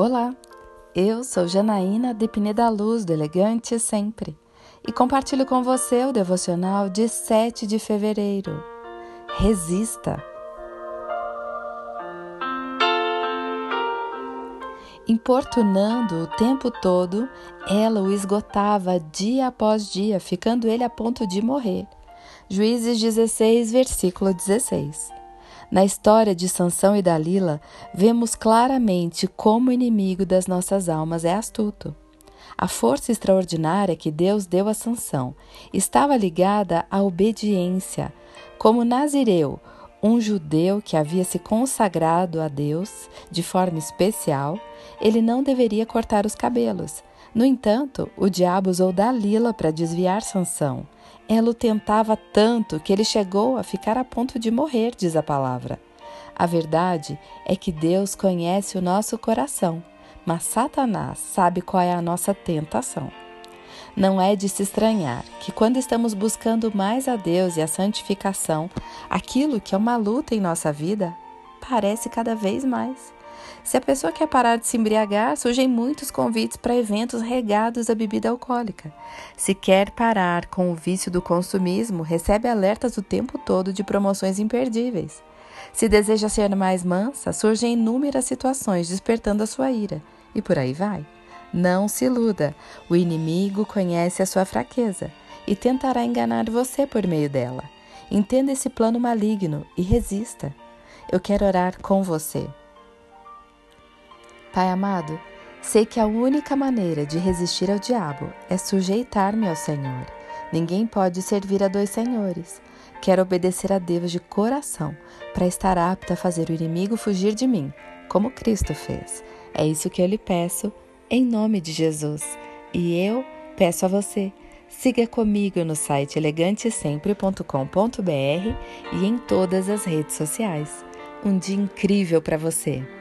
Olá, eu sou Janaína de Pineda Luz, do Elegante Sempre, e compartilho com você o devocional de 7 de fevereiro. Resista! Importunando o tempo todo, ela o esgotava dia após dia, ficando ele a ponto de morrer. Juízes 16, versículo 16. Na história de Sansão e Dalila, vemos claramente como o inimigo das nossas almas é astuto. A força extraordinária que Deus deu a Sansão estava ligada à obediência. Como Nazireu, um judeu que havia se consagrado a Deus de forma especial, ele não deveria cortar os cabelos. No entanto, o diabo usou Dalila para desviar Sansão. Ela o tentava tanto que ele chegou a ficar a ponto de morrer, diz a palavra. A verdade é que Deus conhece o nosso coração, mas Satanás sabe qual é a nossa tentação. Não é de se estranhar que, quando estamos buscando mais a Deus e a santificação, aquilo que é uma luta em nossa vida parece cada vez mais. Se a pessoa quer parar de se embriagar, surgem muitos convites para eventos regados à bebida alcoólica. Se quer parar com o vício do consumismo, recebe alertas o tempo todo de promoções imperdíveis. Se deseja ser mais mansa, surgem inúmeras situações despertando a sua ira. E por aí vai. Não se iluda, o inimigo conhece a sua fraqueza e tentará enganar você por meio dela. Entenda esse plano maligno e resista. Eu quero orar com você. Pai amado, sei que a única maneira de resistir ao diabo é sujeitar-me ao Senhor. Ninguém pode servir a dois senhores. Quero obedecer a Deus de coração para estar apta a fazer o inimigo fugir de mim, como Cristo fez. É isso que eu lhe peço, em nome de Jesus. E eu peço a você. Siga comigo no site elegantesempre.com.br e em todas as redes sociais. Um dia incrível para você!